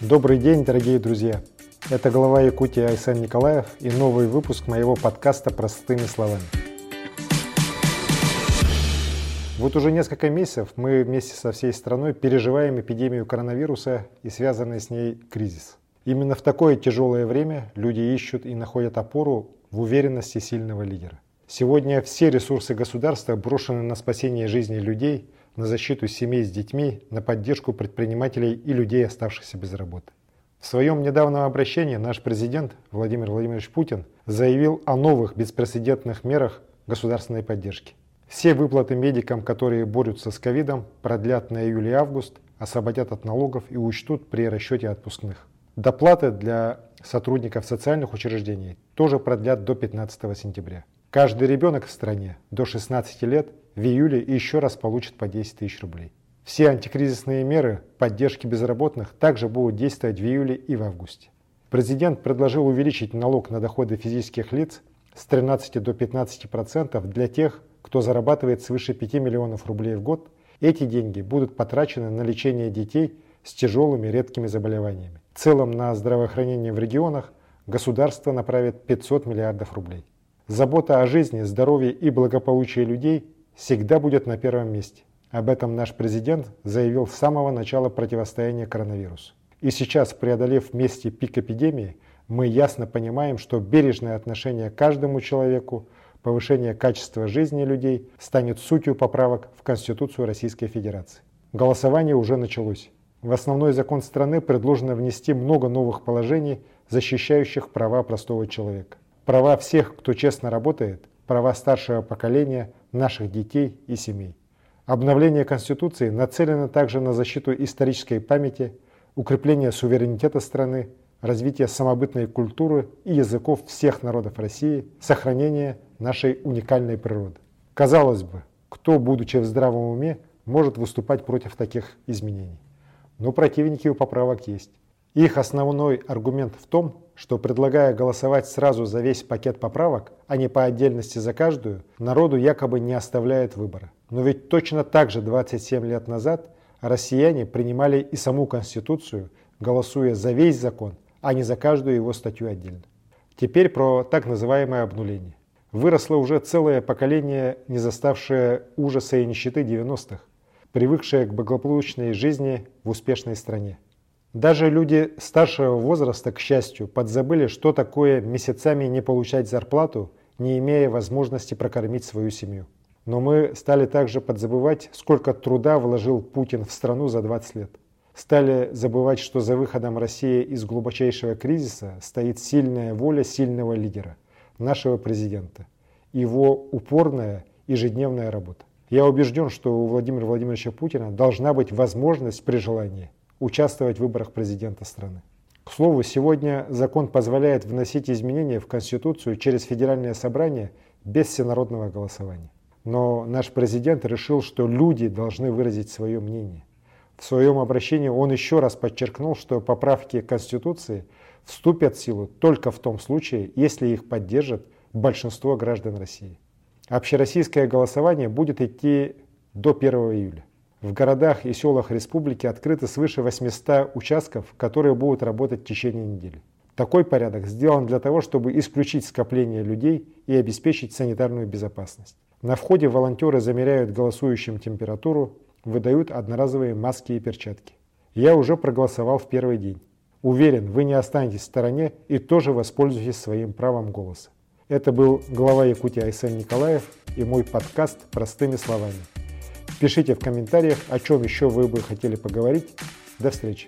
Добрый день, дорогие друзья! Это глава Якутии Айсен Николаев и новый выпуск моего подкаста «Простыми словами». Вот уже несколько месяцев мы вместе со всей страной переживаем эпидемию коронавируса и связанный с ней кризис. Именно в такое тяжелое время люди ищут и находят опору в уверенности сильного лидера. Сегодня все ресурсы государства брошены на спасение жизни людей – на защиту семей с детьми, на поддержку предпринимателей и людей, оставшихся без работы. В своем недавнем обращении наш президент Владимир Владимирович Путин заявил о новых беспрецедентных мерах государственной поддержки. Все выплаты медикам, которые борются с ковидом, продлят на июль и август, освободят от налогов и учтут при расчете отпускных. Доплаты для сотрудников социальных учреждений тоже продлят до 15 сентября. Каждый ребенок в стране до 16 лет в июле еще раз получит по 10 тысяч рублей. Все антикризисные меры поддержки безработных также будут действовать в июле и в августе. Президент предложил увеличить налог на доходы физических лиц с 13 до 15% процентов для тех, кто зарабатывает свыше 5 миллионов рублей в год. Эти деньги будут потрачены на лечение детей с тяжелыми редкими заболеваниями. В целом на здравоохранение в регионах государство направит 500 миллиардов рублей. Забота о жизни, здоровье и благополучии людей всегда будет на первом месте. Об этом наш президент заявил с самого начала противостояния коронавирусу. И сейчас, преодолев вместе пик эпидемии, мы ясно понимаем, что бережное отношение к каждому человеку, повышение качества жизни людей станет сутью поправок в Конституцию Российской Федерации. Голосование уже началось. В основной закон страны предложено внести много новых положений, защищающих права простого человека права всех, кто честно работает, права старшего поколения, наших детей и семей. Обновление Конституции нацелено также на защиту исторической памяти, укрепление суверенитета страны, развитие самобытной культуры и языков всех народов России, сохранение нашей уникальной природы. Казалось бы, кто, будучи в здравом уме, может выступать против таких изменений? Но противники у поправок есть. Их основной аргумент в том, что предлагая голосовать сразу за весь пакет поправок, а не по отдельности за каждую, народу якобы не оставляет выбора. Но ведь точно так же 27 лет назад россияне принимали и саму Конституцию, голосуя за весь закон, а не за каждую его статью отдельно. Теперь про так называемое обнуление. Выросло уже целое поколение, не заставшее ужаса и нищеты 90-х, привыкшее к благополучной жизни в успешной стране. Даже люди старшего возраста, к счастью, подзабыли, что такое месяцами не получать зарплату, не имея возможности прокормить свою семью. Но мы стали также подзабывать, сколько труда вложил Путин в страну за 20 лет. Стали забывать, что за выходом России из глубочайшего кризиса стоит сильная воля сильного лидера, нашего президента, его упорная ежедневная работа. Я убежден, что у Владимира Владимировича Путина должна быть возможность при желании участвовать в выборах президента страны. К слову, сегодня закон позволяет вносить изменения в Конституцию через федеральное собрание без всенародного голосования. Но наш президент решил, что люди должны выразить свое мнение. В своем обращении он еще раз подчеркнул, что поправки Конституции вступят в силу только в том случае, если их поддержит большинство граждан России. Общероссийское голосование будет идти до 1 июля. В городах и селах республики открыто свыше 800 участков, которые будут работать в течение недели. Такой порядок сделан для того, чтобы исключить скопление людей и обеспечить санитарную безопасность. На входе волонтеры замеряют голосующим температуру, выдают одноразовые маски и перчатки. Я уже проголосовал в первый день. Уверен, вы не останетесь в стороне и тоже воспользуетесь своим правом голоса. Это был глава Якутии Айсен Николаев и мой подкаст «Простыми словами». Пишите в комментариях, о чем еще вы бы хотели поговорить. До встречи!